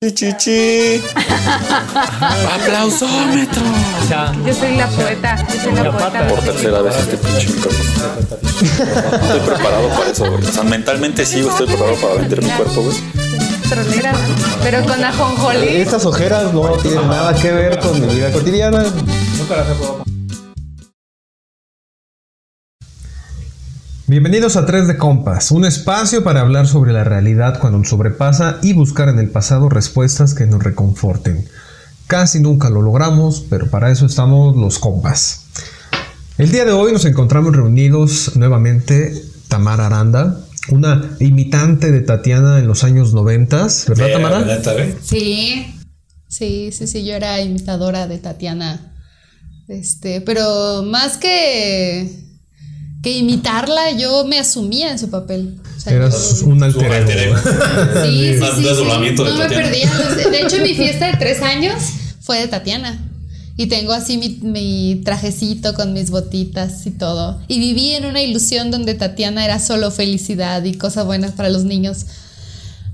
Chichichi. Aplausómetro. Yo soy la poeta. Yo soy la poeta. Por tercera vez este pinche micrófono. Estoy preparado para eso, güey. O sea, mentalmente sí, estoy preparado para vender mi cuerpo, güey. Pero con ajonjolí. Estas ojeras no tienen nada que ver con mi vida cotidiana. Bienvenidos a 3 de Compas, un espacio para hablar sobre la realidad cuando nos sobrepasa y buscar en el pasado respuestas que nos reconforten. Casi nunca lo logramos, pero para eso estamos los compas. El día de hoy nos encontramos reunidos nuevamente Tamara Aranda, una imitante de Tatiana en los años 90, ¿verdad Tamara? Neta, güey. Sí, sí, sí, sí, yo era imitadora de Tatiana. Este, pero más que, que imitarla, yo me asumía en su papel. O sea, Eras yo- un alter ego. Sí, sí, sí, desdoblamiento sí. de No me perdía. De hecho, mi fiesta de tres años fue de Tatiana. Y tengo así mi, mi trajecito con mis botitas y todo. Y viví en una ilusión donde Tatiana era solo felicidad y cosas buenas para los niños.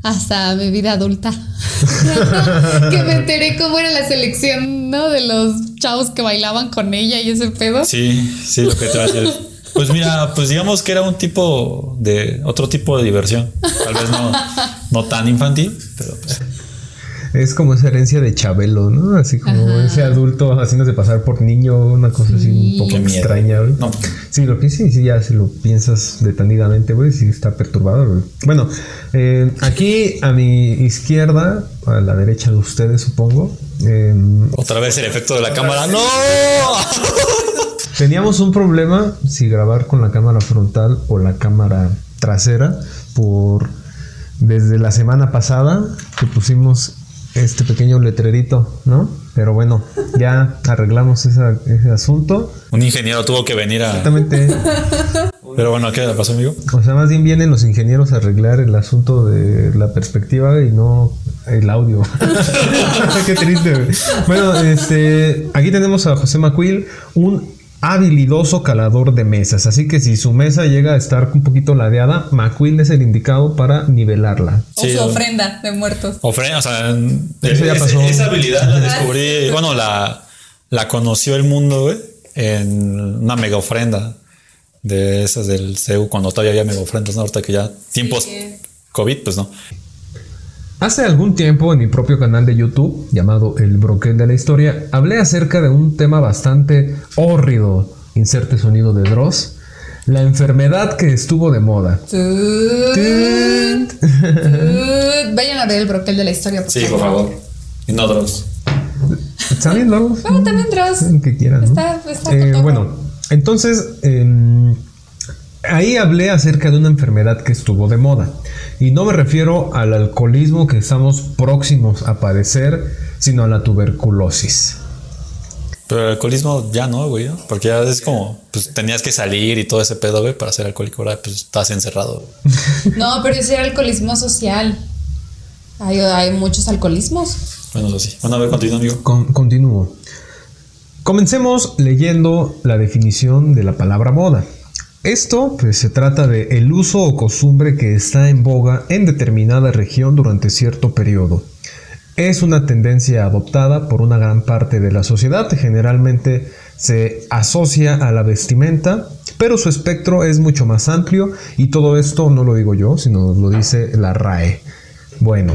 Hasta mi vida adulta. que me enteré cómo era la selección, ¿no? De los chavos que bailaban con ella y ese pedo. Sí, sí, lo que decir. Pues mira, pues digamos que era un tipo de otro tipo de diversión. Tal vez no, no tan infantil, pero pues, Es como esa herencia de Chabelo, ¿no? Así como Ajá. ese adulto haciéndose pasar por niño, una cosa así un poco Qué extraña, güey. No. Sí, lo que sí, sí, ya si lo piensas detenidamente, güey, sí está perturbador, güey. Bueno, eh, aquí a mi izquierda, a la derecha de ustedes, supongo, eh, otra vez el efecto de la cámara. ¡No! Teníamos un problema si grabar con la cámara frontal o la cámara trasera por desde la semana pasada que pusimos este pequeño letrerito, ¿no? Pero bueno, ya arreglamos esa- ese asunto. Un ingeniero tuvo que venir a. Exactamente. Pero bueno, ¿qué le pasó, amigo? O sea, más bien vienen los ingenieros a arreglar el asunto de la perspectiva y no el audio. Qué triste. güey. Bueno, este, aquí tenemos a José Macuil, un habilidoso calador de mesas. Así que si su mesa llega a estar un poquito ladeada, Macuil es el indicado para nivelarla. O Sí, su ofrenda de muertos. Ofre- o sea, Eso ya es- pasó. esa habilidad la descubrí, bueno, la, la conoció el mundo, güey, en una mega ofrenda de esas del CEU, cuando todavía había mega ofrendas, ¿no? Ahorita que ya tiempos Sí. COVID, pues no. Hace algún tiempo en mi propio canal de YouTube, llamado El Broquel de la Historia, hablé acerca de un tema bastante hórrido, inserte sonido de Dross, la enfermedad que estuvo de moda. Tut, tut. Vayan a ver el broquel de la historia. Por Sí, por favor. Y no drogas. ¿Está bien, Dross? Ah, también Dross. Que quieran. ¿no? Está- está Eh, bueno, entonces em, ahí hablé acerca de una enfermedad que estuvo de moda. Y no me refiero al alcoholismo que estamos próximos a padecer, sino a la tuberculosis. Pero el alcoholismo ya no, güey, ¿no? Porque ya es como, pues tenías que salir y todo ese pedo, güey, para ser alcohólico. Ahora, pues estás encerrado. güey. No, pero ese era alcoholismo social. Hay, hay muchos alcoholismos. Bueno, eso sí. Bueno, a ver, continúa, amigo. Con- continúo. Comencemos leyendo la definición de la palabra moda. Esto pues, se trata de el uso o costumbre que está en boga en determinada región durante cierto periodo. Es una tendencia adoptada por una gran parte de la sociedad, generalmente se asocia a la vestimenta, pero su espectro es mucho más amplio y todo esto no lo digo yo, sino lo dice la RAE. Bueno,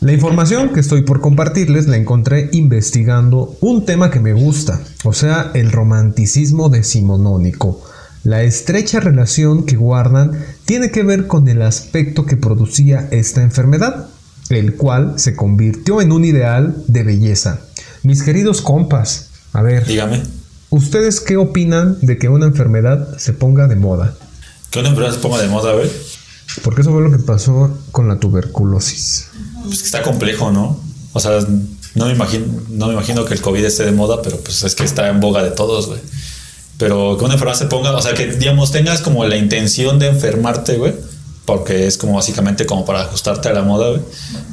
la información que estoy por compartirles la encontré investigando un tema que me gusta, o sea, el romanticismo decimonónico. La estrecha relación que guardan tiene que ver con el aspecto que producía esta enfermedad, el cual se convirtió en un ideal de belleza. Mis queridos compas, a ver, Dígame. ¿ustedes qué opinan de que una enfermedad se ponga de moda? Que una enfermedad se ponga de moda, güey. Porque eso fue lo que pasó con la tuberculosis. Pues que está complejo, ¿no? O sea, no me imagino, no me imagino que el COVID esté de moda, pero pues es que está en boga de todos, güey. Pero que una enfermedad se ponga, o sea, que digamos tengas como la intención de enfermarte, güey, porque es como básicamente como para ajustarte a la moda, güey.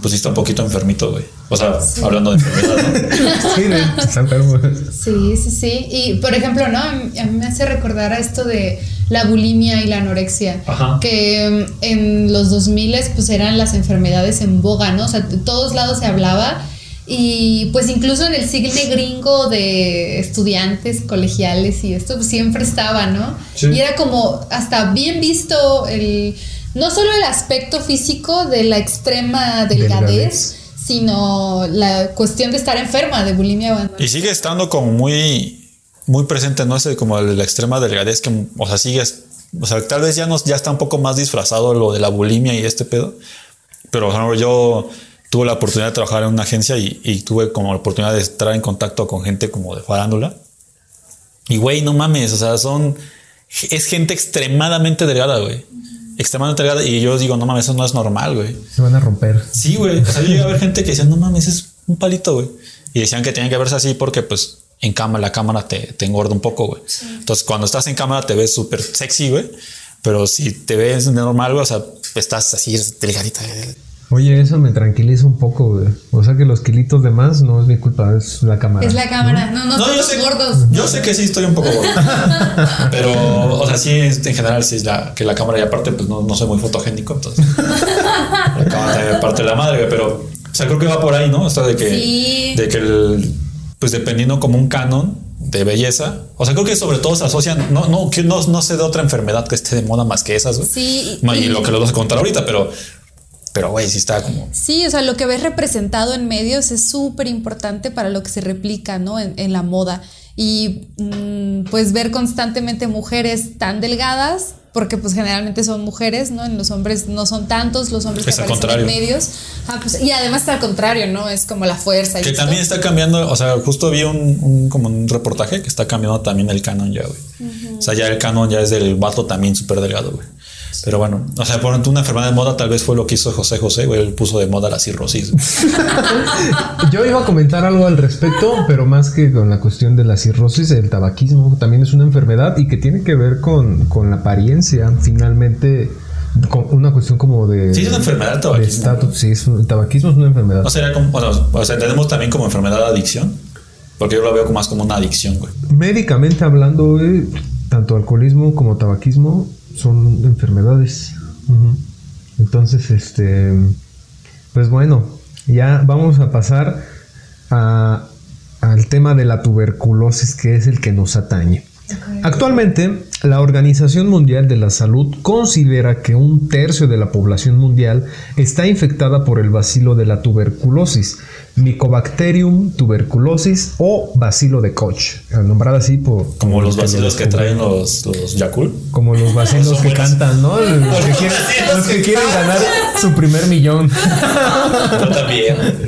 Pues sí está un poquito enfermito, güey. O sea, hablando de enfermedad, ¿no? Sí, de- está enfermo. Sí, sí, sí. Y por ejemplo, ¿no? A mí me hace recordar a esto de la bulimia y la anorexia. Ajá. Que mm, en los 2000 pues eran las enfermedades en boga, ¿no? O sea, de todos lados se hablaba. Y pues incluso en el siglo gringo de estudiantes colegiales y esto pues, siempre estaba, ¿no? Sí. Y era como hasta bien visto el no solo el aspecto físico de la extrema delgadez, Delgadez. sino la cuestión de estar enferma de bulimia o. Y sigue estando como muy, muy presente, no sé, como la extrema delgadez que, o sea, sigue, o sea, tal vez ya, nos, ya está un poco más disfrazado lo de la bulimia y este pedo. Pero por ejemplo, yo tuve la oportunidad de trabajar en una agencia y, y tuve como la oportunidad de estar en contacto con gente como de farándula. Y güey, no mames, o sea, son, es gente extremadamente delgada, güey. Extremadamente delgada. Y yo digo, no mames, eso no es normal, güey. Se van a romper. Sí, güey. O sea, yo llegué a ver gente que decía, no mames, es un palito, güey. Y decían que tenían que verse así porque, pues, en cámara, la cámara te, te engorda un poco, güey. Entonces, cuando estás en cámara te ves súper sexy, güey. Pero si te ves normal, güey, o sea, estás así delgadita. güey. Oye, eso me tranquiliza un poco, güey. O sea que los kilitos de más no es mi culpa, es la cámara. Es la cámara, no, no, No, yo estamos sé, gordos. yo sé que sí estoy un poco gordo. Pero, o sea, sí, en general, sí es la, que la cámara y aparte, pues no, no soy muy fotogénico, entonces. la cámara también parte de la madre, güey, pero, o sea, creo que va por ahí, ¿no? O sea, de que, Sí. de que el, pues dependiendo como un canon de belleza, o sea, creo que sobre todo se asocian, no, no, que no, no sé de otra enfermedad que esté de moda más que esas, güey. Sí, y- lo que les vamos a contar ahorita, pero, pero, güey, sí está como. Sí, o sea, lo que ves representado en medios es súper importante para lo que se replica, ¿no? En, en la moda. Y mm, pues ver constantemente mujeres tan delgadas, porque pues generalmente son mujeres, ¿no? En los hombres no son tantos los hombres que Es al aparecen en medios. Ah, pues, y además está al contrario, ¿no? Es como la fuerza. y Que esto. también está cambiando, o sea, justo vi un, un- como un reportaje que está cambiando también el canon ya, güey. O sea, ya el canon ya es del vato también súper delgado, güey. Pero bueno, o sea, por una enfermedad de moda tal vez fue lo que hizo José José, güey. Él puso de moda la cirrosis. Yo iba a comentar algo al respecto, pero más que con la cuestión de la cirrosis, el tabaquismo también es una enfermedad y que tiene que ver con, con la apariencia, finalmente, con una cuestión como de... Sí, es una enfermedad tabaquismo. Sí, es el tabaquismo es una enfermedad. No sería como, o sea, o sea, entendemos también como enfermedad de adicción, porque yo lo veo como más como una adicción, güey. Médicamente hablando, güey, tanto alcoholismo como tabaquismo son enfermedades. Entonces, este, pues bueno, ya vamos a pasar a- al tema de la tuberculosis, que es el que nos atañe. Actualmente, la Organización Mundial de la Salud considera que un tercio de la población mundial está infectada por el bacilo de la tuberculosis, Mycobacterium tuberculosis o bacilo de Koch, nombrada así por Como los vacilos que traen los, los Yakult. como los vacilos Son que buenos. cantan, ¿no? Los que, Los quieren, vacilos los que que quieren ganar su primer millón. Yo también.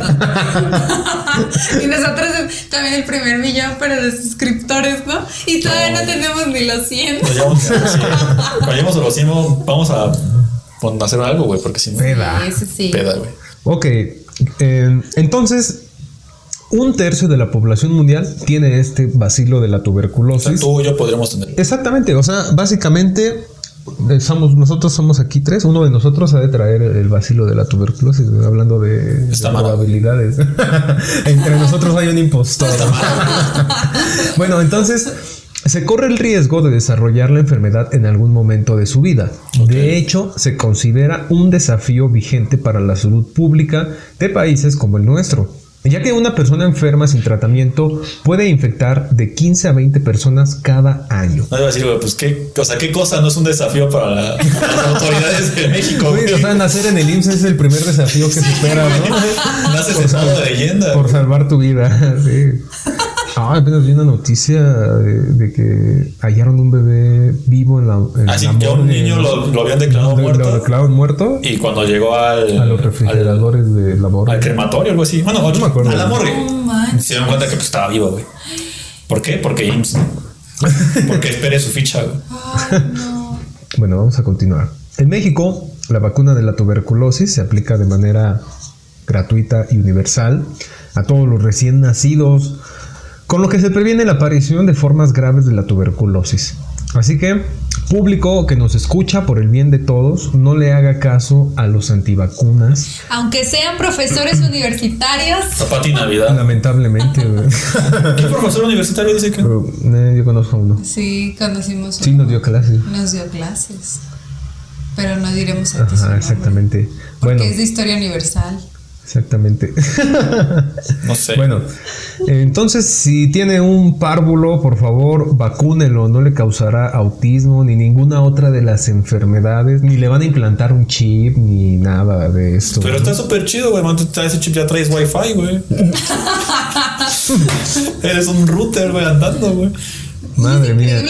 Y nosotros también el primer millón, pero de suscriptores, ¿no? Y todavía no, tenemos ni los 100. Nos llevamos a los 100. Cuando lleguemos a los 100, vamos a pon- hacer algo, güey, porque si no. Peda. Sí, sí, sí. Peda, güey. Ok, eh, entonces, un tercio de la población mundial tiene este bacilo de la O sea, tuberculosis. tú y yo podríamos tener. Exactamente, o sea, básicamente eh, somos, nosotros somos aquí tres, uno de nosotros ha de traer el vacilo de la tuberculosis, hablando de, Está de mal. probabilidades. Entre nosotros hay un impostor. bueno, entonces se corre el riesgo de desarrollar la enfermedad en algún momento de su vida. De hecho, se considera un desafío vigente para la salud pública de países como el nuestro. Ya que una persona enferma sin tratamiento puede infectar de 15 a 20 personas cada año. No decir, pues qué, o sea, qué cosa no es un desafío para, la- para las autoridades de México, o sea, nacer en el IMSS es el primer desafío que se espera, ¿no? Naces en modo de leyenda. Por salvar tu vida, sí. Ah, apenas vi una noticia de, de que hallaron un bebé vivo en la. En Así la que a un niño ¿no? lo, lo habían declarado Lo- muerto. Lo declararon muerto Y cuando llegó al. a los refrigeradores de la Al, morgue. al crematorio, algo así. Bueno, me acuerdo. a la morgue. No manches. Se dieron cuenta que pues, estaba vivo, güey. ¿Por qué? Porque IMSS. Porque espere su ficha, güey. Bueno, vamos a continuar. En México, la vacuna de la tuberculosis se aplica de manera gratuita y universal a todos los recién nacidos, con lo que se previene la aparición de formas graves de la tuberculosis. Así que, Público que nos escucha por el bien de todos, no le haga caso a los antivacunas. Aunque sean profesores universitarios. Zapati Navidad. Lamentablemente. ¿Qué profesor universitario dice que? Pero, eh, yo conozco a uno. Sí, conocimos. Sí, nos dio clases. Nos dio clases. Pero no diremos su Ajá, exactamente. Porque Bueno, es de historia universal. Exactamente. No sé. Bueno, entonces si tiene un párvulo, por favor, vacúnelo, no le causará autismo ni ninguna otra de las enfermedades, ni le van a implantar un chip ni nada de esto. Pero ¿no? está súper chido, güey. Man, traes ese chip ya traes wifi, güey. Eres un router, güey, andando, güey. Madre mía.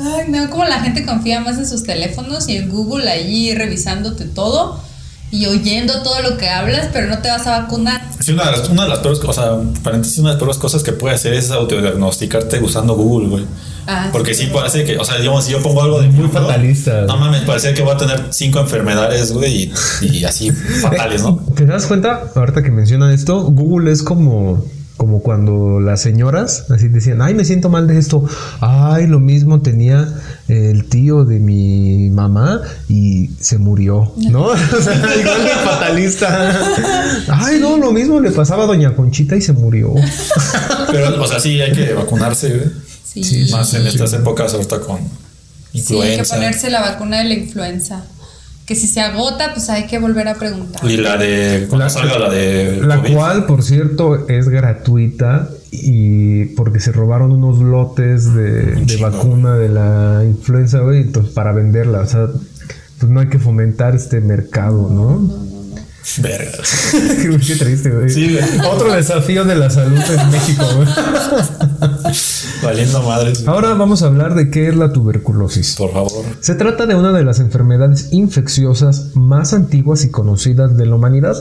Ay, no, como la gente confía más en sus teléfonos y en Google allí revisándote todo y oyendo todo lo que hablas, pero no te vas a vacunar. Sí, una de las, una de las peores, o sea, paréntesis, una de las peores cosas que puede hacer es autodiagnosticarte usando Google, güey. Ah, Porque sí parece que, o sea, digamos, si yo pongo algo de Muy fatalista. No mames, parece que voy a tener cinco enfermedades, güey, y, y así fatales, ¿no? ¿Te das cuenta? Ahorita que mencionan esto, Google es como, como cuando las señoras así decían, ay, me siento mal de esto. Ay, lo mismo tenía el tío de mi mamá y se murió, ¿no? O sea, igual de fatalista. Ay, no, lo mismo le pasaba a doña Conchita y se murió. Pero, o sea, sí hay que vacunarse, güey. Sí, Más en estas épocas ahorita con Sí, hay que influenza. ponerse la vacuna de la influenza. Que si se agota, pues hay que volver a preguntar. y la de, La- salga la de La COVID. cual, por cierto, es gratuita y porque se robaron unos lotes de, vacuna de la influenza, güey, entonces para venderla, o sea, pues no hay que fomentar este mercado, ¿no? Verga. Qué triste, güey. Sí. Otro desafío de la salud en México, güey. Valiendo madres, güey. Ahora vamos a hablar de qué es la tuberculosis. Por favor. Se trata de una de las enfermedades infecciosas más antiguas y conocidas de la humanidad.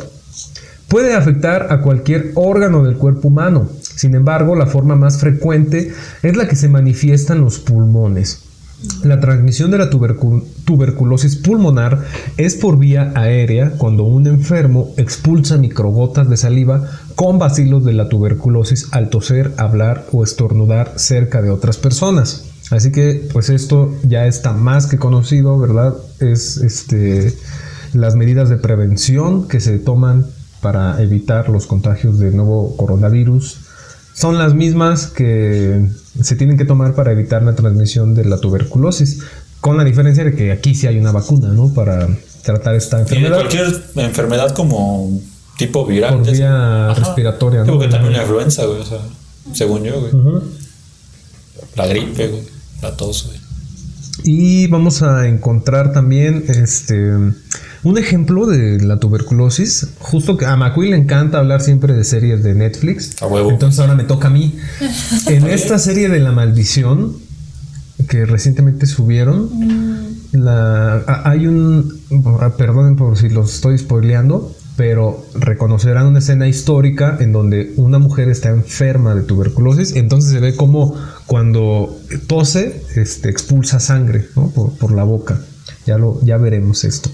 Puede afectar a cualquier órgano del cuerpo humano. Sin embargo, la forma más frecuente es la que se manifiesta en los pulmones. La transmisión de la tubercu- tuberculosis pulmonar es por vía aérea cuando un enfermo expulsa microgotas de saliva con bacilos de la tuberculosis al toser, hablar o estornudar cerca de otras personas. Así que, pues esto ya está más que conocido, ¿verdad? Es este las medidas de prevención que se toman para evitar los contagios del nuevo coronavirus son las mismas que se tienen que tomar para evitar la transmisión de la tuberculosis, con la diferencia de que aquí sí hay una vacuna, ¿no? Para tratar esta Y enfermedad cualquier enfermedad como tipo viral. por vía Ajá. respiratoria, ¿no? que también la influenza, güey. O sea, según yo, güey. La gripe, güey. La tos, güey. Y vamos a encontrar también este un ejemplo de la tuberculosis. Justo que a Macui le encanta hablar siempre de series de Netflix. A huevo. Entonces ahora me toca a mí. En esta serie de La Maldición, que recientemente subieron, la, a- hay un. ah, Perdonen por si los estoy spoileando, pero reconocerán una escena histórica en donde una mujer está enferma de tuberculosis. Entonces se ve como cuando tose, este, expulsa sangre por, por la boca. Ya, lo, ya veremos esto.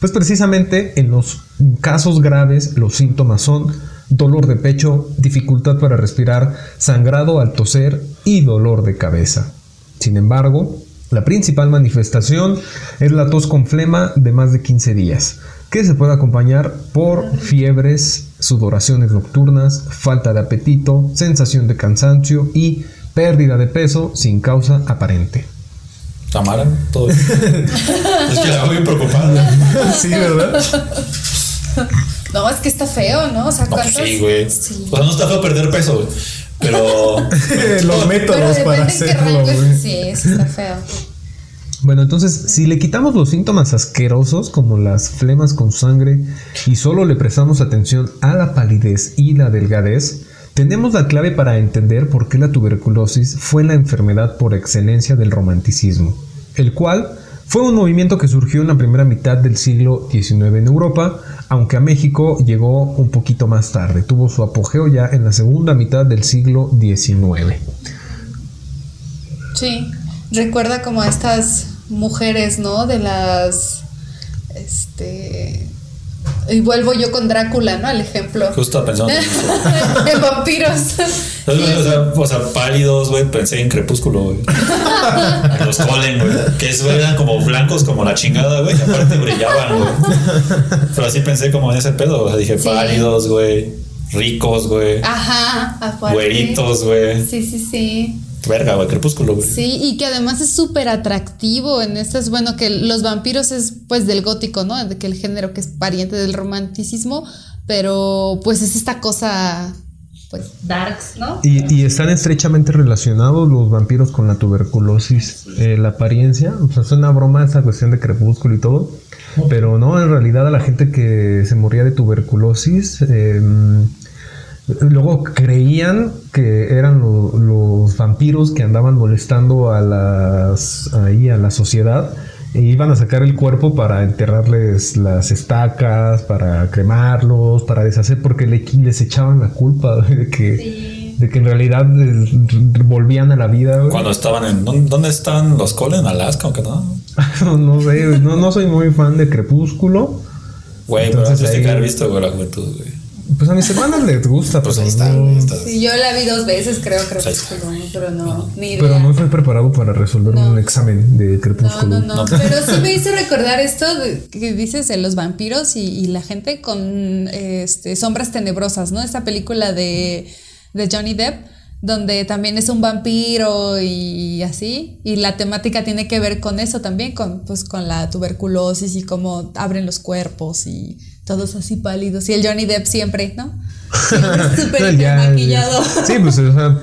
Pues precisamente en los casos graves los síntomas son dolor de pecho, dificultad para respirar, sangrado al toser y dolor de cabeza. Sin embargo, la principal manifestación es la tos con flema de más de 15 días, que se puede acompañar por fiebres, sudoraciones nocturnas, falta de apetito, sensación de cansancio y pérdida de peso sin causa aparente. Tamara, todo. es que la veo bien preocupada. sí, ¿verdad? No, es que está feo, ¿no? O sea, No, ¿cuántos? sí, güey. Sí. O sea, no está feo perder peso, güey. Pero. Los Pero métodos depende para en qué hacerlo, güey. Sí, sí está feo. Bueno, entonces, si le quitamos los síntomas asquerosos como las flemas con sangre y solo le prestamos atención a la palidez y la delgadez, tenemos la clave para entender por qué la tuberculosis fue la enfermedad por excelencia del romanticismo, el cual fue un movimiento que surgió en la primera mitad del siglo XIX en Europa, aunque a México llegó un poquito más tarde, tuvo su apogeo ya en la segunda mitad del siglo XIX. Sí. Recuerda como a estas mujeres, ¿no? De las. Este. Y vuelvo yo con Drácula, ¿no? Al ejemplo. Justo pensando en eso. en vampiros. O sea, o sea, pálidos, güey, pensé en Crepúsculo, güey. Los Colen, güey. Que güey, eran como blancos como la chingada, güey. Aparte brillaban, güey. Pero así pensé como en ese pedo. O sea, dije Sí. pálidos, güey. Ricos, güey. Ajá, aparte. Güeritos, güey. Sí, sí, sí. Verga, güey, Crepúsculo, güey. Sí, y que además es súper atractivo en estas, bueno, que los vampiros es pues del gótico, ¿no? De que el género que es pariente del romanticismo, pero pues es esta cosa, pues, darks, ¿no? Y, y están estrechamente relacionados los vampiros con la tuberculosis. Eh, la apariencia, o sea, es una broma esa cuestión de crepúsculo y todo. Pero no, en realidad a la gente que se moría de tuberculosis, eh, luego creían que eran lo- los vampiros que andaban molestando a las ahí a la sociedad e iban a sacar el cuerpo para enterrarles las estacas, para cremarlos, para deshacer, porque le- les echaban la culpa de que, de que en realidad eh, volvían a la vida. güey. Cuando estaban en. ¿Dónde, dónde están los Colen? ¿En Alaska o qué no? no sé, no, no soy muy fan de Crepúsculo. Güey, pero Entonces antes de haber visto, güey, la juventud, güey. Pues a mis hermanas les gusta, Pues pero ahí está, no- está. Sí, yo la vi dos veces, creo, creo Ahí que pero no, ni idea. Pero no estoy preparado para resolver No. un examen de No, Crepúsculo. no, no, Pero sí me hizo recordar esto de- que dices de los vampiros y, y la gente con este, sombras tenebrosas, ¿no? Esta película de, de Johnny Depp, donde también es un vampiro y así. Y la temática tiene que ver con eso también, con, pues, con la tuberculosis y cómo abren los cuerpos y todos así pálidos. Y el Johnny Depp siempre, ¿no? Siempre súper Ya, maquillado. Sí, pues o sea,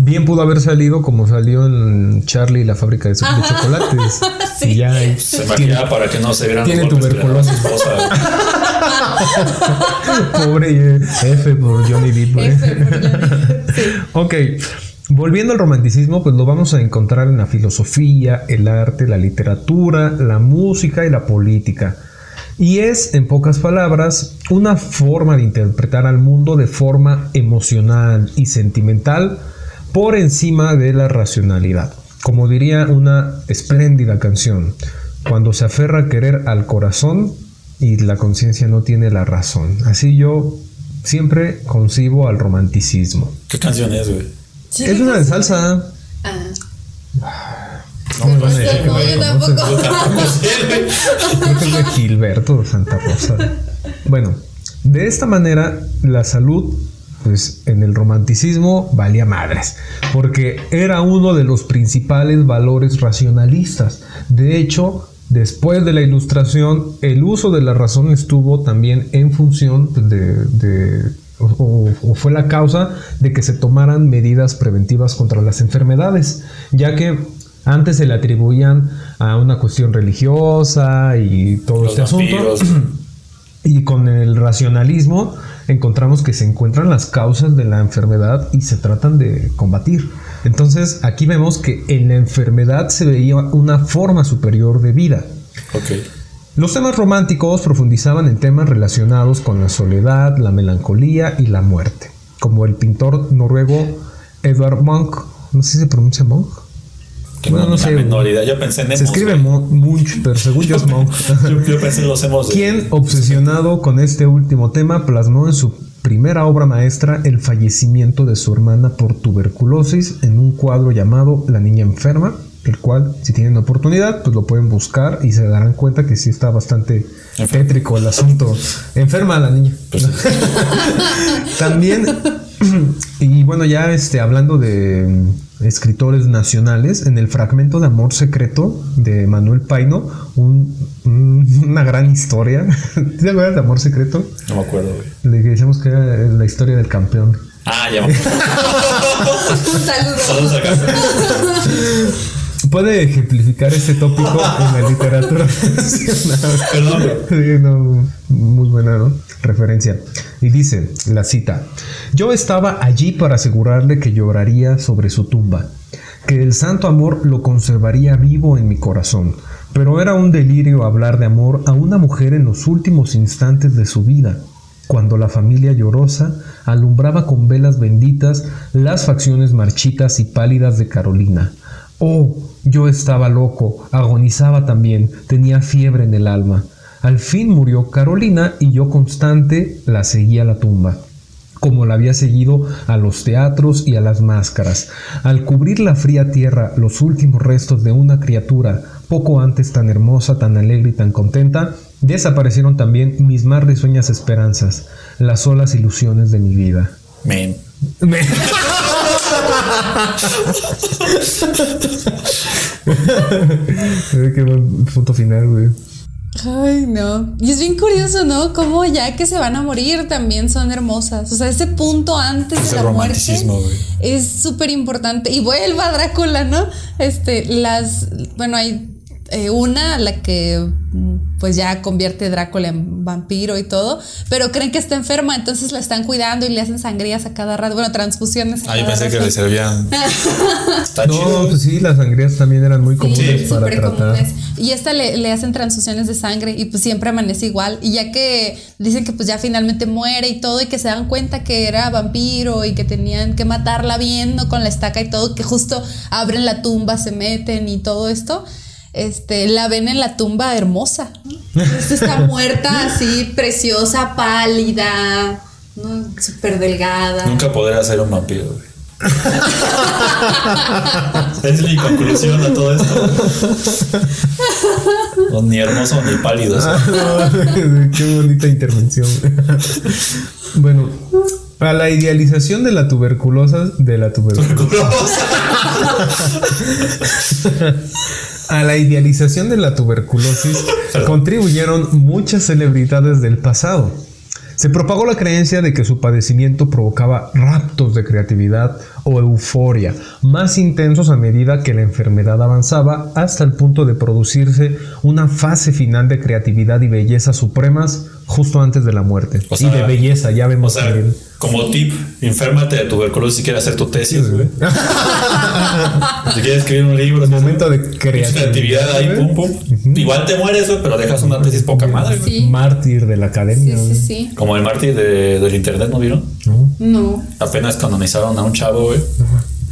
bien pudo haber salido como salió en Charlie y la fábrica de, de chocolates. Sí. Y ya ahí Se tiene- maquillaba para que no se vieran tiene tuberculosis. Pobre eh, F por Johnny Depp. güey. F por Johnny Depp, sí. Ok, volviendo al romanticismo, pues lo vamos a encontrar en la filosofía, el arte, la literatura, la música y la política. Y es, en pocas palabras, una forma de interpretar al mundo de forma emocional y sentimental por encima de la racionalidad. Como diría una espléndida canción, cuando se aferra a querer al corazón y la conciencia no tiene la razón. Así yo siempre concibo al romanticismo. ¿Qué canción es, güey? Es una de salsa. Ah. No me van a decir que No, no yo la tampoco. conocen. Yo tampoco sé, güey. Creo que es de Gilberto de Santa Rosa. Bueno, de esta manera la salud, pues en el romanticismo valía madres, porque era uno de los principales valores racionalistas. De hecho, después de la ilustración, el uso de la razón estuvo también en función de... o- o fue la causa de que se tomaran medidas preventivas contra las enfermedades, ya que antes se le atribuían a una cuestión religiosa y todo Los este asunto. vampiros. Y con el racionalismo encontramos que se encuentran las causas de la enfermedad y se tratan de combatir. Entonces aquí vemos que en la enfermedad se veía una forma superior de vida. Ok. Los temas románticos profundizaban en temas relacionados con la soledad, la melancolía y la muerte, como el pintor noruego Edvard Munch, no sé si se pronuncia Munch. Que Bueno, no, sé. menor idea. Yo pensé en Se emos, escribe güey. Mo- Munch, pero según yo es Munch. Yo, yo pensé en los emos. de- quien, obsesionado con este último tema, plasmó en su primera obra maestra el fallecimiento de su hermana por tuberculosis en un cuadro llamado La niña enferma, el cual, si tienen oportunidad, pues lo pueden buscar y se darán cuenta que sí está bastante Enferma. tétrico el asunto. Enferma la niña. Pues, También, y bueno, ya este, hablando de escritores nacionales, en el fragmento de Amor Secreto de Manuel Paino, un- un- una gran historia. ¿Te acuerdas de Amor Secreto? no me acuerdo, güey. Le que decíamos que era la historia del campeón. Ah, ya me acuerdo. Saludos. Saludos acá. Puede ejemplificar este tópico en la literatura nacional. Perdón, güey. Sí, no, muy buena ¿no? referencia. Y dice, la cita, yo estaba allí para asegurarle que lloraría sobre su tumba, que el santo amor lo conservaría vivo en mi corazón, pero era un delirio hablar de amor a una mujer en los últimos instantes de su vida, cuando la familia llorosa alumbraba con velas benditas las facciones marchitas y pálidas de Carolina. Oh, yo estaba loco, agonizaba también, tenía fiebre en el alma. Al fin murió Carolina y yo constante la seguí a la tumba como la había seguido a los teatros y a las máscaras. Al cubrir la fría tierra los últimos restos de una criatura poco antes tan hermosa, tan alegre y tan contenta, desaparecieron también mis más risueñas esperanzas, las solas ilusiones de mi vida. Men. Qué buen punto final, güey. Ay, no. Y es bien curioso, ¿no? Cómo ya que se van a morir también son hermosas. O sea, ese punto antes Ese de la muerte es súper importante. Y vuelva a Drácula, ¿no? Este, las. Bueno, hay eh, una, la que mm, pues ya convierte a Drácula en vampiro y todo, pero creen que está enferma, entonces la están cuidando y le hacen sangrías a cada rato. Bueno, transfusiones. Ah, yo pensé que le servían. Está No, chido. pues sí, las sangrías también eran muy comunes Sí, para tratar. comunes. Y esta le, le hacen transfusiones de sangre y pues siempre amanece igual. Y ya que dicen que pues ya finalmente muere y todo y que se dan cuenta que era vampiro y que tenían que matarla bien, ¿no? Con la estaca y todo, que justo abren la tumba, se meten y todo esto. Este, la ven en la tumba hermosa. está muerta así, preciosa, pálida, ¿no? súper delgada. Nunca podré ser un vampiro, güey. es mi conclusión a todo esto. No, ni hermoso ni pálido. sea. Qué bonita intervención. bueno, a la idealización de la tuberculosa, de la tuberculosa, a la idealización de la tuberculosis contribuyeron muchas celebridades del pasado. Se propagó la creencia de que su padecimiento provocaba raptos de creatividad o euforia, más intensos a medida que la enfermedad avanzaba hasta el punto de producirse una fase final de creatividad y belleza supremas justo antes de la muerte. O sea, y de belleza, ya O vemos sea, que- como tip, inférmate de tuberculosis si quieres hacer tu tesis, güey. si quieres escribir un libro, momento de creatividad, creatividad. ahí, pum, pum. Igual te mueres, güey, pero dejas una tesis poca madre. Sí, Mártir de la sí, academia. sí, sí. Como el mártir de- del internet, ¿no vieron? ¿no? No. Apenas canonizaron a un chavo, güey.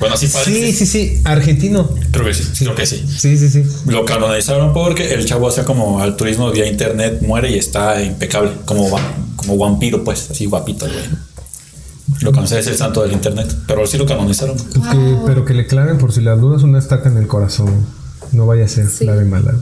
Bueno, así parece. Sí, sí, sí, argentino. Creo que sí, creo que sí. Sí, sí, sí. Lo canonizaron porque el chavo hacía como al turismo vía internet, muere y está impecable, como, va- como vampiro, pues, así guapito, güey. Lo canonizaron, es el santo del internet, pero sí lo canonizaron. Que- pero que le claven por si las dudas una estaca en el corazón. No vaya a ser Sí. la de mala.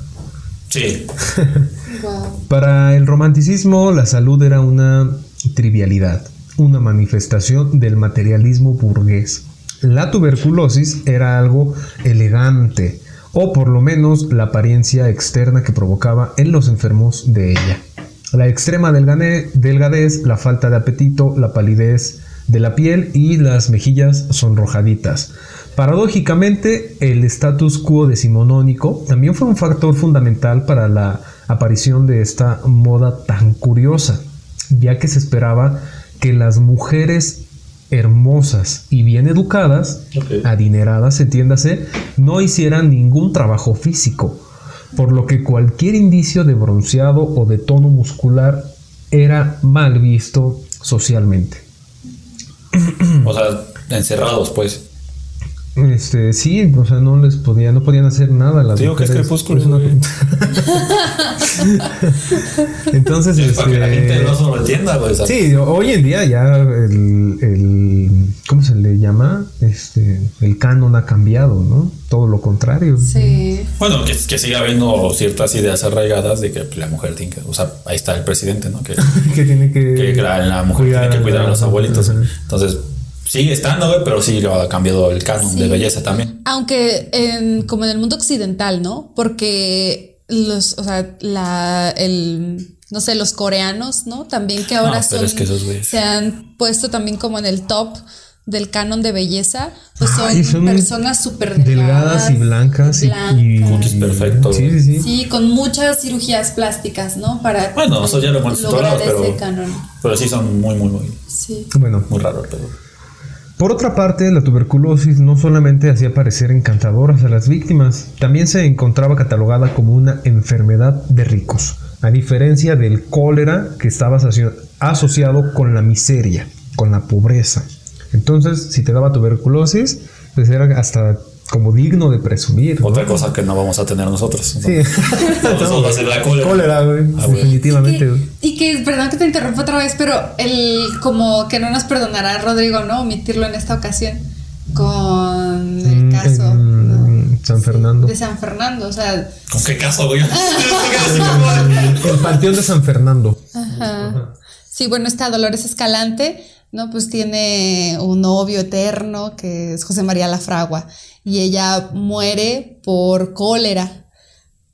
Sí, Wow. Para el romanticismo, la salud era una trivialidad, una manifestación del materialismo burgués. La tuberculosis era algo elegante, o por lo menos la apariencia externa que provocaba en los enfermos de ella. La extrema delgadez, la falta de apetito, la palidez de la piel y las mejillas sonrojaditas. Paradójicamente, el status quo decimonónico también fue un factor fundamental para la aparición de esta moda tan curiosa, ya que se esperaba que las mujeres hermosas y bien educadas, adineradas, entiéndase, no hicieran ningún trabajo físico, por lo que cualquier indicio de bronceado o de tono muscular era mal visto socialmente. o sea, encerrados, pues. Este, sí, o sea, no les podía, no podían hacer nada las Digo que es mujeres. crepúsculo, Es una-. Entonces, Es para que la este, gente no lo entienda, güey. Sí, hoy en día ya el, el- ¿cómo se le llama? Este, el canon ha cambiado, ¿no? Todo lo contrario. Sí. Bueno, que, que siga habiendo ciertas ideas arraigadas de que la mujer tiene que, o sea, ahí está el presidente, ¿no? Que, que tiene que, que la, la mujer tiene que cuidar a los abuelitos. Ajá. Entonces, sigue estando, güey, pero sí lo ha cambiado el canon de belleza también. Aunque en, como en el mundo occidental, ¿no? Porque los, o sea, la, el, no sé, los coreanos, ¿no? También que ahora No, son, es que esos güeyes- se han puesto también como en el top del canon de belleza, pues son, Ay, son personas súper delgadas y blancas y, y- Cutis perfecto, Sí, sí, sí. Sí, con muchas cirugías plásticas, ¿no? Para Bueno, eso ya lo hemos lograr explorado, ese pero, canon. pero sí son muy, muy, muy, Sí. Bueno, muy raros. Pero... Por otra parte, la tuberculosis no solamente hacía parecer encantadoras a las víctimas, también se encontraba catalogada como una enfermedad de ricos, a diferencia del cólera que estaba asoci- asociado con la miseria, con la pobreza. Entonces, si te daba tuberculosis, pues era hasta como digno de presumir. ¿no? Otra cosa que no vamos a tener nosotros. ¿no? Sí. Eso va a ser la cólera. Cólera, güey. Ah, güey. definitivamente, güey. Y que, perdón que te interrumpa otra vez, pero el como que no nos perdonará Rodrigo, ¿no? Omitirlo en esta ocasión con el Mm, caso en ¿no? San Fernando. de San Fernando. O sea, ¿Con qué caso, güey? El Panteón de San Fernando. Ajá. Sí, bueno, esta Dolores Escalante, ¿no? Pues tiene un novio eterno que es José María Lafragua y ella muere por cólera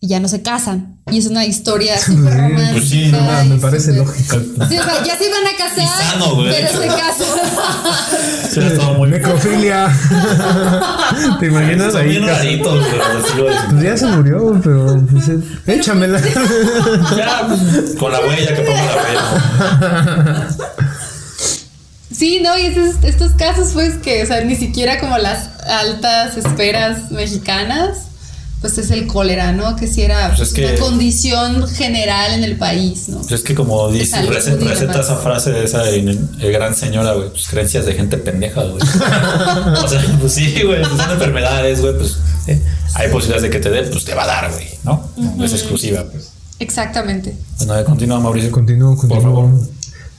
y ya no se casan. Y es una historia súper romántica. Pues sí, no, y me parece lógico. Sí, o sea, ya se iban a casar, sano, pero se casan. Sí, muy Necrofilia. ¿Te imaginas ahí? bien XIX. Pues ya se murió, pero pues, eh, échamela. Ya, con la huella que ponga la huella. Sí, no, y esos- estos casos, pues, que, o sea, ni siquiera como las altas esferas mexicanas, pues es el cólera, ¿no? Que si era Pues es que- una condición general en el país, ¿no? Pues es que como dice, receta, receta esa frase de esa el, el gran señora, güey, pues creencias de gente pendeja, güey. o sea, pues sí, güey, pues son enfermedades, güey, pues eh, hay posibilidades de que te dé, pues te va a dar, güey, ¿no? No es exclusiva, pues. Exactamente. Bueno, continúa Mauricio. Continúo, Por continúo. favor.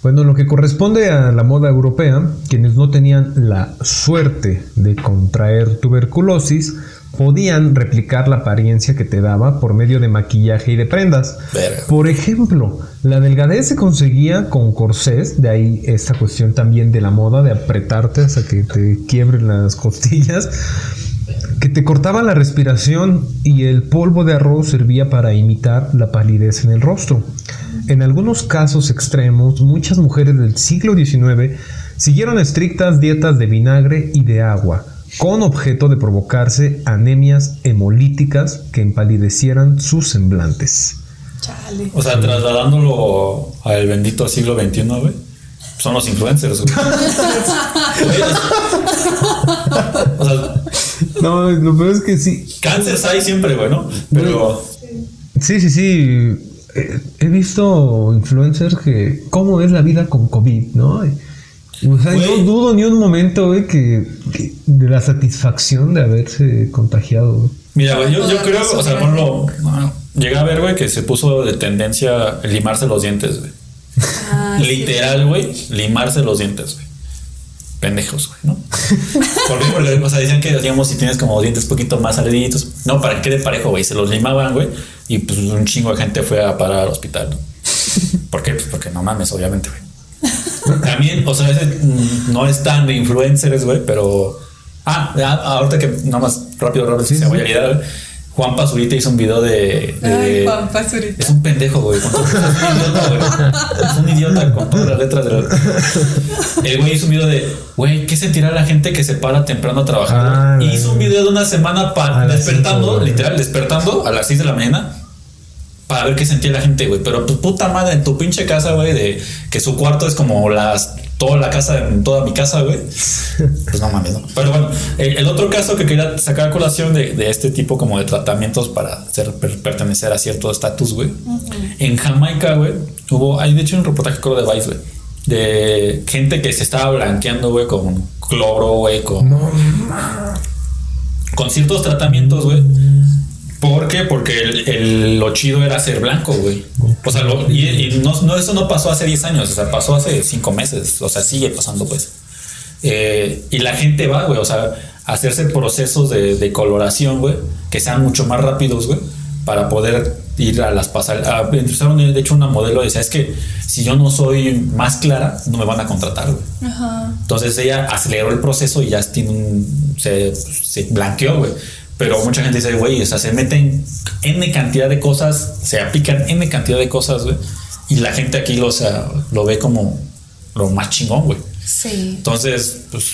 Bueno, lo que corresponde a la moda europea, quienes no tenían la suerte de contraer tuberculosis, podían replicar la apariencia que te daba por medio de maquillaje y de prendas. Verga. Por ejemplo, la delgadez se conseguía con corsés, de ahí esta cuestión también de la moda de apretarte hasta que te quiebren las costillas, que te cortaba la respiración y el polvo de arroz servía para imitar la palidez en el rostro. En algunos casos extremos, muchas mujeres del siglo XIX siguieron estrictas dietas de vinagre y de agua, con objeto de provocarse anemias hemolíticas que empalidecieran sus semblantes. Chale. O sea, trasladándolo al bendito siglo XXI. Son los influencers, güey. o sea, No, lo peor es que sí. cáncer hay siempre, güey, ¿no? Pero Sí, sí, sí. Eh, He visto influencers que. ¿Cómo es la vida con COVID, no? O sea, Güey. no dudo ni un momento, güey, que, que de la satisfacción de haberse contagiado. güey. Mira, güey, yo, creo, o sea, ponlo, no, llegué a ver, güey, que se puso de tendencia limarse los dientes, güey. Ah. Literal, güey, limarse los dientes, güey. Pendejos, güey, ¿no? ¿Por qué? Porque, o sea, decían que, digamos, si tienes como dientes poquito más saliditos, no, para que quede parejo, güey, se los limaban, güey, y pues un chingo de gente fue a parar al hospital, ¿no? ¿Por qué? Pues porque no mames, obviamente, güey. También, o sea, ese mm, no es tan de influencers, güey, pero. Ah, ahorita que nada más rápido, rápido, Sí, se voy a olvidar, güey. Juan Pazurita hizo un video de. de- Ay, Juan Pazurita. Es un pendejo, güey. con Es un idiota, güey. Es un idiota con todas las letras de la... El güey hizo un video de, güey, ¿qué sentirá la gente que se para temprano a trabajar? Ah, la- hizo un video de una semana pa- A las despertando, cinco, literal, despertando a las 6 de la mañana para ver qué sentía la gente, güey. Pero tu puta madre en tu pinche casa, güey, de que su cuarto es como las toda la casa en toda mi casa, güey. Pues no mames, ¿no? Pero bueno, el, el otro caso que quería sacar a colación de, de este tipo como de tratamientos para ser, per- pertenecer a cierto estatus, güey. En Jamaica, güey, hubo, hay de hecho un reportaje creo de Vice, güey, de gente que se estaba blanqueando, güey, con cloro, güey, con con ciertos tratamientos, güey. ¿Por qué? Porque el, el- lo chido era ser blanco, güey. O sea, lo- y, y no, no, eso no pasó hace 10 años, o sea, pasó hace 5 meses, o sea, sigue pasando, pues. Eh, y la gente va, güey, o sea, a hacerse procesos de, de coloración, güey, que sean mucho más rápidos, güey, para poder ir a las pasarelas. De hecho, una modelo decía, es que si yo no soy más clara, no me van a contratar, güey. Ajá. Entonces ella aceleró el proceso y ya tiene un- se, se blanqueó, güey. Pero mucha gente dice, güey, o sea, se meten N cantidad de cosas, se aplican N cantidad de cosas, güey. Y la gente aquí lo, o sea, lo ve como lo más chingón, güey. Sí. Entonces, pues,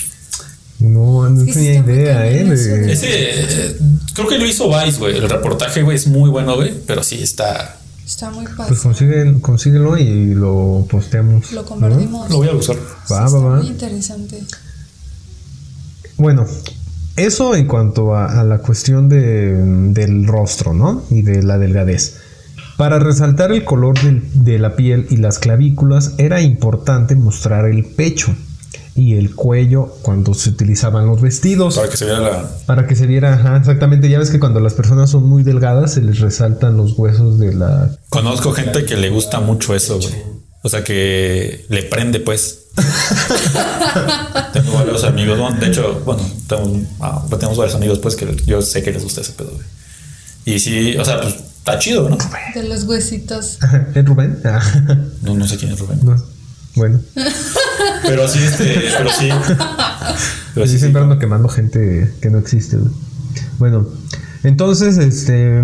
No, no Sí, sí tenía idea, ¿eh? de- ese, eh, creo que lo hizo Vice, güey. El reportaje, güey, es muy bueno, güey. Pero sí está... Está muy Pues padre. consigue, consíguelo y lo posteamos. Lo ¿no? convertimos. Lo voy a buscar. Sí, Va, está va, va. Muy interesante. Bueno, eso en cuanto a, a la cuestión de- del rostro, ¿no? Y de la delgadez. Para resaltar el color de la piel y las clavículas era importante mostrar el pecho. y el cuello cuando se utilizaban los vestidos. Para que se vea la. Para que se viera, ajá, exactamente. Ya ves que cuando las personas son muy delgadas se les resaltan los huesos de la. Conozco gente que le gusta mucho eso, güey. O sea, que le prende, pues. tengo varios amigos, bueno, de hecho, bueno, tengo- ah, tenemos varios amigos, pues, que yo sé que les gusta ese pedo, güey. Y sí, o sea, pues está chido, ¿no? De los huesitos. ¿Es Rubén? Ah, No, no sé quién es Rubén. no. Bueno, Pero sí, este, pero sí. Pero sí, sí, sí. siempre ando quemando gente que no existe. güey. Bueno, entonces, este.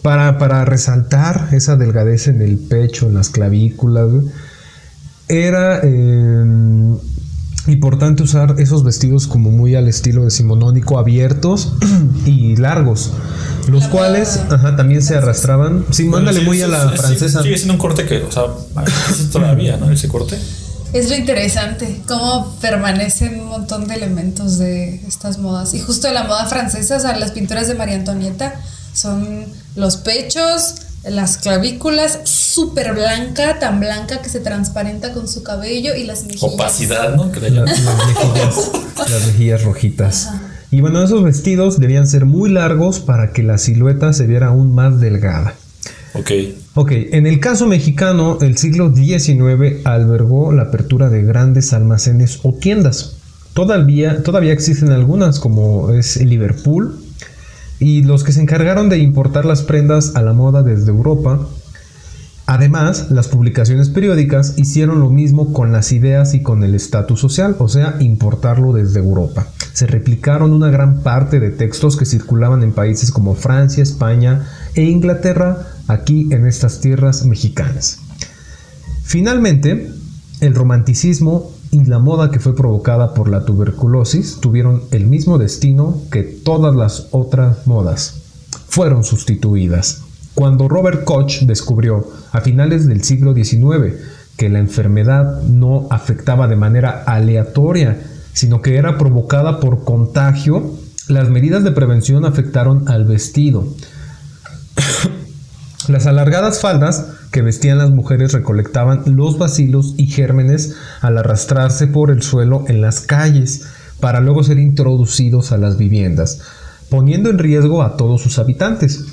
Para, para resaltar esa delgadez en el pecho, en las clavículas, güey, era eh, importante usar esos vestidos como muy al estilo decimonónico, abiertos y largos, los cuales ajá, también se arrastraban. Sí, Bueno, mándale sí, muy sí, a la sí, francesa. Sigue siendo un corte que, o sea, todavía, ¿no? Ese corte. Es lo interesante, cómo permanecen un montón de elementos de estas modas. Y justo de la moda francesa, o sea, las pinturas de María Antonieta son los pechos, las clavículas, súper blanca, tan blanca que se transparenta con su cabello y las mejillas. Opacidad, ¿no? Que le La- llaman. las mejillas, las mejillas rojitas. Y bueno, esos vestidos debían ser muy largos para que la silueta se viera aún más delgada. Ok. Ok, en el caso mexicano, el siglo XIX albergó la apertura de grandes almacenes o tiendas. Todavía, todavía existen algunas, como es Liverpool, y los que se encargaron de importar las prendas a la moda desde Europa. Además, las publicaciones periódicas hicieron lo mismo con las ideas y con el estatus social, o sea, importarlo desde Europa. Se replicaron una gran parte de textos que circulaban en países como Francia, España e Inglaterra, aquí en estas tierras mexicanas. Finalmente, el romanticismo y la moda que fue provocada por la tuberculosis tuvieron el mismo destino que todas las otras modas. Fueron sustituidas. Cuando Robert Koch descubrió a finales del siglo XIX que la enfermedad no afectaba de manera aleatoria, sino que era provocada por contagio, las medidas de prevención afectaron al vestido. Las alargadas faldas que vestían las mujeres recolectaban los bacilos y gérmenes al arrastrarse por el suelo en las calles para luego ser introducidos a las viviendas, poniendo en riesgo a todos sus habitantes,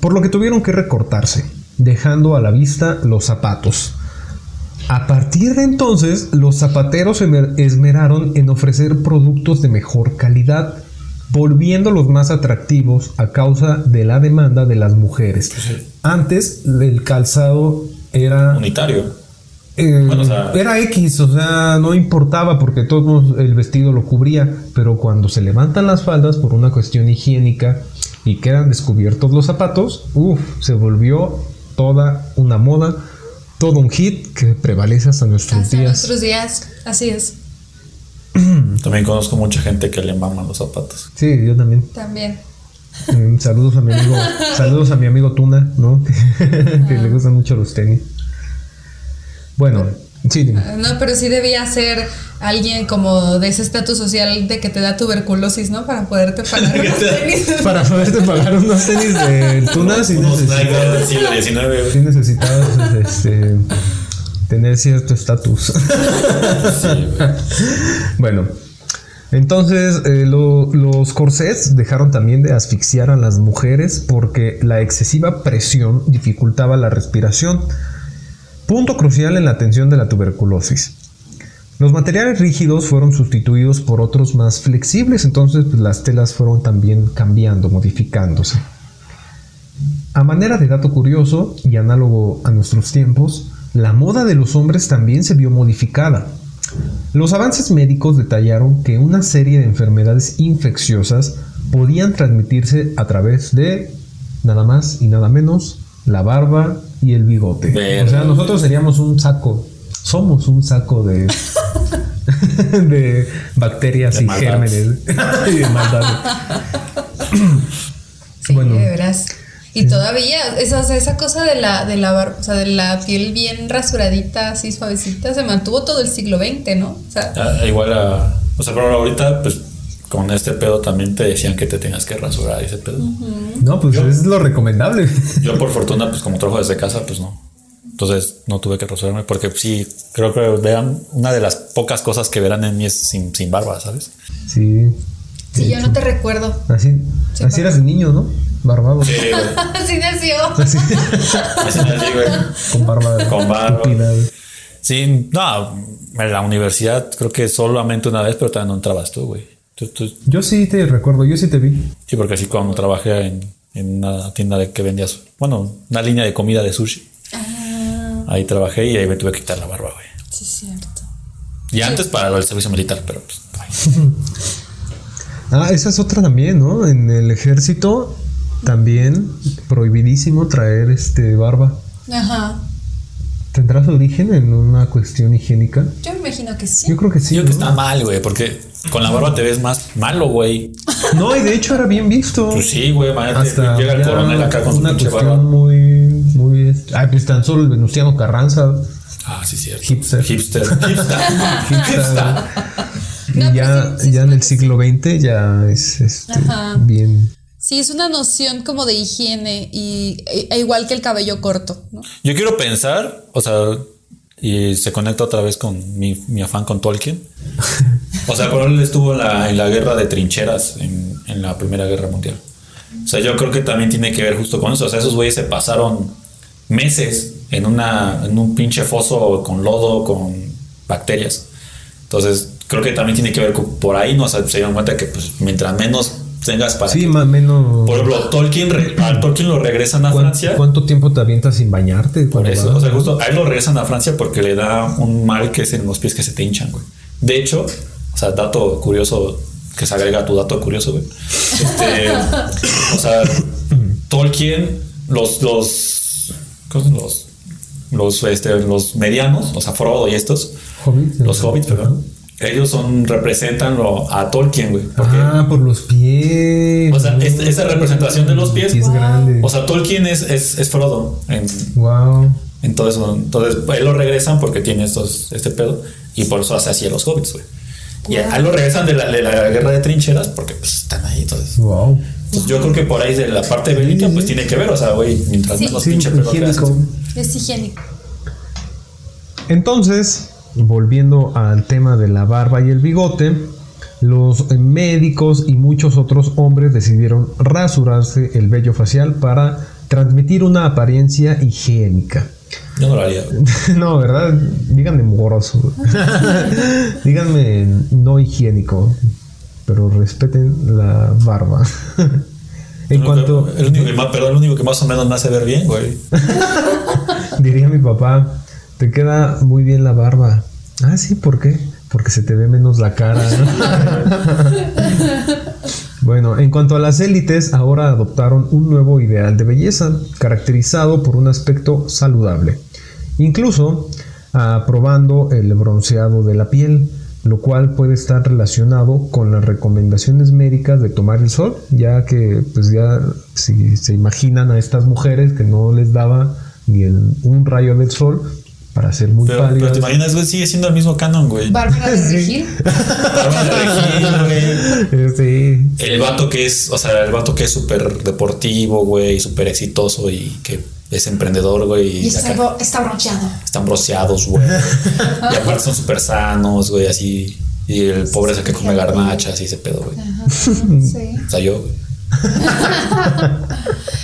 por lo que tuvieron que recortarse, dejando a la vista los zapatos. A partir de entonces, los zapateros se mer- esmeraron en ofrecer productos de mejor calidad, volviéndolos más atractivos a causa de la demanda de las mujeres. Antes, el calzado era Unitario. eh, Bueno, o sea- era X, o sea, no importaba porque todo el vestido lo cubría, pero cuando se levantan las faldas por una cuestión higiénica y quedan descubiertos los zapatos, uff, se volvió toda una moda, todo un hit que prevalece hasta nuestros Hasta días. nuestros días, así es, También conozco mucha gente que le maman los zapatos. Sí, yo también. también. Eh, saludos a mi amigo, saludos a mi amigo Tuna, ¿no? que le gustan mucho los tenis. Bueno, sí, dime. No, pero sí debía ser alguien como de ese estatus social de que te da tuberculosis, ¿no? Para poderte pagar unos tenis. Para poderte pagar unos tenis de Tuna, sí Unos XIX. sí necesitabas este, tener cierto estatus. bueno, entonces eh, lo- los corsets dejaron también de asfixiar a las mujeres porque la excesiva presión dificultaba la respiración. Punto crucial en la atención de la tuberculosis. Los materiales rígidos fueron sustituidos por otros más flexibles, entonces pues, las telas fueron también cambiando, modificándose. A manera de dato curioso y análogo a nuestros tiempos, la moda de los hombres también se vio modificada. Los avances médicos detallaron que una serie de enfermedades infecciosas podían transmitirse a través de nada más y nada menos la barba y el bigote. O sea, nosotros seríamos un saco, somos un saco de de bacterias De y maldad. gérmenes y de maldad. Sí, Bueno. de veras. Y todavía, esa, esa cosa de la, de la o sea, de la piel bien rasuradita, así suavecita, se mantuvo todo el siglo XX, ¿no? O sea, Ah, igual a. O sea, pero ahorita, pues con este pedo también te decían que te tenías que rasurar ese pedo. No, pues es lo recomendable. Yo, por fortuna, pues como trabajo desde casa, pues no. Entonces no tuve que rasurarme porque sí, creo que vean, una de las pocas cosas que verán en mí es sin, sin barba, ¿sabes? Sí. Sí, yo no te recuerdo. Así, así eras de niño, ¿no? Barbado. Sí, güey. Así nació. Así, Así nací, güey. con barba. Con barba. Sí, no, en la universidad creo que solamente una vez, pero también no entrabas tú, güey. Tú- tú- Yo sí te recuerdo, yo sí te vi. sí, porque así cuando trabajé en, en una tienda de que vendías, bueno, una línea de comida de sushi. Ahí trabajé y ahí me tuve que quitar la barba, güey. Sí, es cierto. Y antes para el servicio militar, pero pues. Ah, esa es otra también, ¿no? En el ejército también prohibidísimo traer este barba. Ajá. ¿Tendrá su origen en una cuestión higiénica? Yo me imagino que sí. Yo creo que sí. Yo creo que ¿no? está mal, güey, porque con la barba te ves más malo, güey. No, y de hecho era bien visto. Pues sí, güey, Hasta llega el coronel acá con su una cuestión barba. muy, muy. este, Ay, pues tan solo el Venustiano Carranza. Ah, sí, cierto. Hipster. Hipster. Hipster. Hipster. No, ya, sí, sí, ya en el siglo XX ya es este, bien. Sí, es una noción como de higiene y e- e igual que el cabello corto, ¿no? Yo quiero pensar, o sea, y se conecta otra vez con mi, mi afán con Tolkien. O sea, por él estuvo en la, en la guerra de trincheras en, en la Primera Guerra Mundial. O sea, yo creo que también tiene que ver justo con eso. O sea, esos güeyes se pasaron meses en, una, en un pinche foso con lodo, con bacterias. Entonces, creo que también tiene que ver con, por ahí, ¿no? O sea, se dieron cuenta que pues, mientras menos tengas para... Sí, que- más o menos. por ejemplo, Tolkien, re- al Tolkien lo regresan a ¿Cuán- Francia. ¿Cuánto tiempo te avientas sin bañarte? Por eso, vas? o sea, justo a él lo regresan a Francia porque le da un mal que es en los pies que se te hinchan, güey. De hecho, o sea, dato curioso que se agrega a tu dato curioso, güey. Este, o sea, Tolkien, los, los, ¿cómo se llama? los, los, este, los medianos, o sea, Frodo y estos, Hobbits, los hobbits, perdón, ellos son, representan lo- a Tolkien, güey. Ah, por los pies. o sea, es- esa representación de los pies, Es grande. o sea, Tolkien es, es, es Frodo en, wow. entonces, entonces él lo regresan porque tiene estos, este pedo y por eso hace así a los hobbits, güey. Y a él lo regresan de la, de la guerra de trincheras porque pues están ahí. Entonces, Wow. Entonces, yo creo que por ahí de la parte bélica pues tiene que ver, o sea, güey, mientras Sí. menos Sí, pinche pelo higiénico. creas. Es higiénico. Entonces, volviendo al tema de la barba y el bigote, los médicos y muchos otros hombres decidieron rasurarse el vello facial para transmitir una apariencia higiénica. Yo no lo haría. no, ¿verdad? Díganme mugroso. Díganme no higiénico. Pero respeten la barba. en cuanto, El único que más, perdón, el único que más o menos me hace ver bien, güey. diría mi papá, te queda muy bien la barba. Ah, sí, ¿por qué? Porque se te ve menos la cara. ¿no? bueno, en cuanto a las élites, ahora adoptaron un nuevo ideal de belleza, caracterizado por un aspecto saludable. Incluso aprobando el bronceado de la piel, lo cual puede estar relacionado con las recomendaciones médicas de tomar el sol, ya que pues ya si se imaginan a estas mujeres que no les daba ni un rayo del sol para ser muy Pero, pero te imaginas, güey, sigue siendo el mismo canon, güey. Bárbara de. Regil. Bárbara de Regil, güey. Sí. El vato que es, o sea, el vato que es súper deportivo, güey, súper exitoso y que es emprendedor, güey. Y está, acá bro- está bronceado. están bronceados, güey. y aparte son súper sanos, güey, así. Y el pobre es el que come garnachas y ese pedo, güey. Sí. O sea, yo, güey.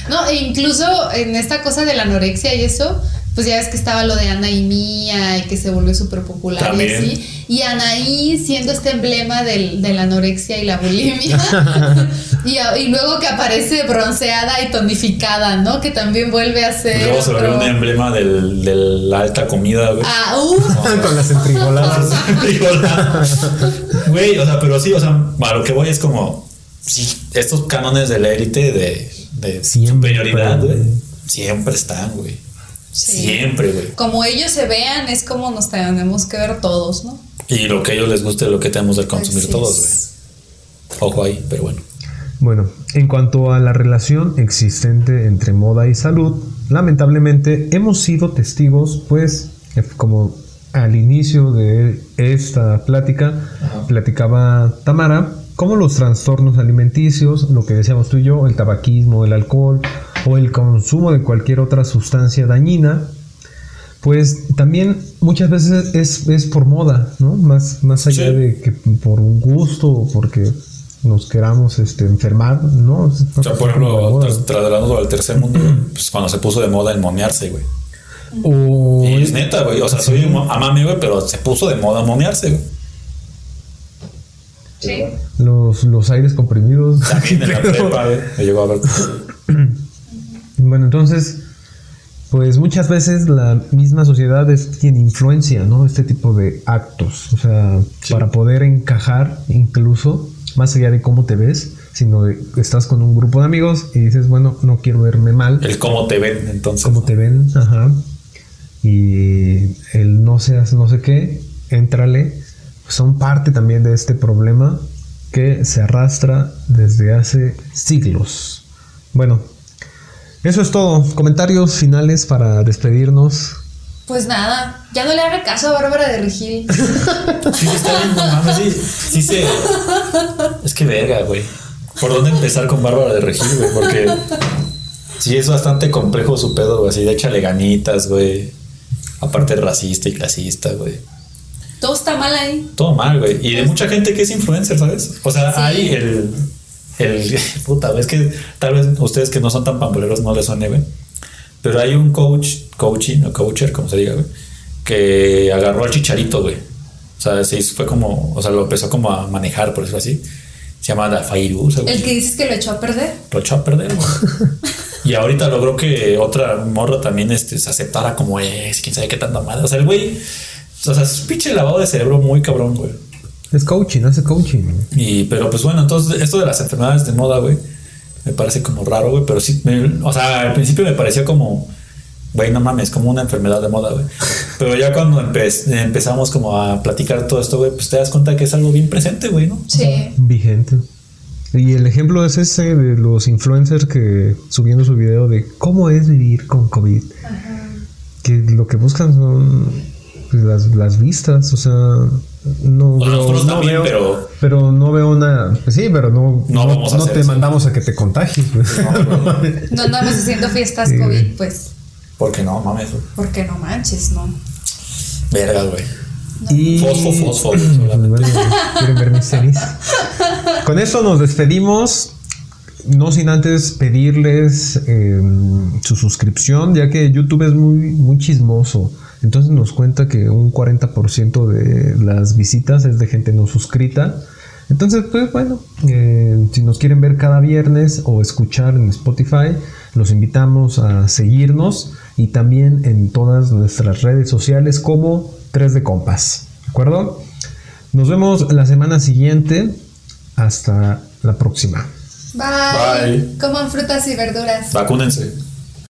No, e incluso en esta cosa de la anorexia y eso, pues ya ves que estaba lo de Anaí Mía y que se volvió súper popular También. y así. Y Anaí siendo este emblema del- de la anorexia y la bulimia. y, y luego que aparece bronceada y tonificada, ¿no? Que también vuelve a ser. Luego se volvió otro- un emblema del, de la alta comida, güey. Ah, uh, Con las la- Güey, o sea, pero sí, o sea, a lo que voy es como, sí, estos cánones de la élite de, de Siempre. superioridad, güey, siempre están, güey. Sí. Siempre, güey. como ellos se vean, es como nos tenemos que ver todos, ¿no? Y lo que a ellos les guste, lo que tenemos de consumir Así todos, güey. Ojo ahí, pero bueno. Bueno, en cuanto a la relación existente entre moda y salud, lamentablemente hemos sido testigos, pues, eh, como al inicio de esta plática, platicaba Tamara, como los trastornos alimenticios, lo que decíamos tú y yo, el tabaquismo, el alcohol o el consumo de cualquier otra sustancia dañina, Pues también muchas veces es, es por moda, ¿no? Más, más allá Sí. de que por un gusto o porque nos queramos este, enfermar, ¿no? Es O sea, por ejemplo, moda. tras- trasladándonos al tercer mundo, pues cuando se puso de moda el momearse, güey. O Y es neta, güey. O sea, soy un amame, güey, pero se puso de moda momearse, güey. Sí. los, los aires comprimidos. También en la prepa, güey. Me llegó a ver. Bueno, entonces, pues muchas veces la misma sociedad es quien influencia, ¿no? Este tipo de actos. O sea, para poder encajar incluso, más allá de cómo te ves, sino de estás con un grupo de amigos y dices, bueno, no quiero verme mal. El cómo te ven, entonces. cómo te ven, ajá. Y el no seas no sé qué, éntrale. Son parte también de este problema que se arrastra desde hace siglos. Bueno, eso es todo. Comentarios finales para despedirnos. Pues nada, ya no le haga caso a Bárbara de Regil. Sí, está bien, no mames, sí, sí se. Es que verga, güey. ¿Por dónde empezar con Bárbara de Regil, güey? Porque sí es bastante complejo su pedo, güey. Así de échale ganitas, güey. Aparte racista y clasista, güey. Todo está mal ahí. Todo mal, güey. Y de mucha gente que es influencer, ¿sabes? O sea, Sí. hay el. El. Puta, es que tal vez ustedes que no son tan pamboleros no les suene, güey. Pero hay un coach, coaching o coacher, como se diga, güey, que agarró al chicharito, güey. O sea, se hizo- fue como. O sea, lo empezó como a manejar, por decirlo así. Se llama Da Fairuz, güey. El que dices que lo echó a perder. Lo echó a perder, güey. Y ahorita logró que otra morra también este, se aceptara como es, quién sabe qué tanta madre. O sea, el güey. O sea, es un pinche lavado de cerebro muy cabrón, güey. Es coaching, hace coaching. Y, pero pues bueno, entonces esto de las enfermedades de moda, güey, me parece como raro, güey, pero sí, me- o sea, al principio me pareció como, güey, no mames, como una enfermedad de moda, güey. Pero ya cuando empe- empezamos como a platicar todo esto, güey, pues te das cuenta que es algo bien presente, güey, ¿no? Sí. Vigente. Y el ejemplo es ese de los influencers que subiendo su video de cómo es vivir con COVID. Que lo que buscan son pues, las, las vistas, o sea, no, veo- no también, veo, pero- pero no veo una, pues sí, pero no, No no, vamos a no te eso. mandamos a que te contagies. pues. No andamos haciendo fiestas Sí. COVID, pues. Porque no, mames. Porque no manches, ¿no? Verga, güey. Y Fosfo, fosfo, solamente. Bueno, ¿Quieren ver mis tenis? Con esto nos despedimos. No sin antes pedirles eh, su suscripción, ya que YouTube es muy, muy chismoso. Entonces nos cuenta que un 40% de las visitas es de gente no suscrita. Entonces, pues bueno, eh, si nos quieren ver cada viernes o escuchar en Spotify, los invitamos a seguirnos y también en todas nuestras redes sociales como 3 de Compas. ¿De acuerdo? Nos vemos la semana siguiente. Hasta la próxima. Bye. Bye. Coman frutas y verduras. Vacúnense.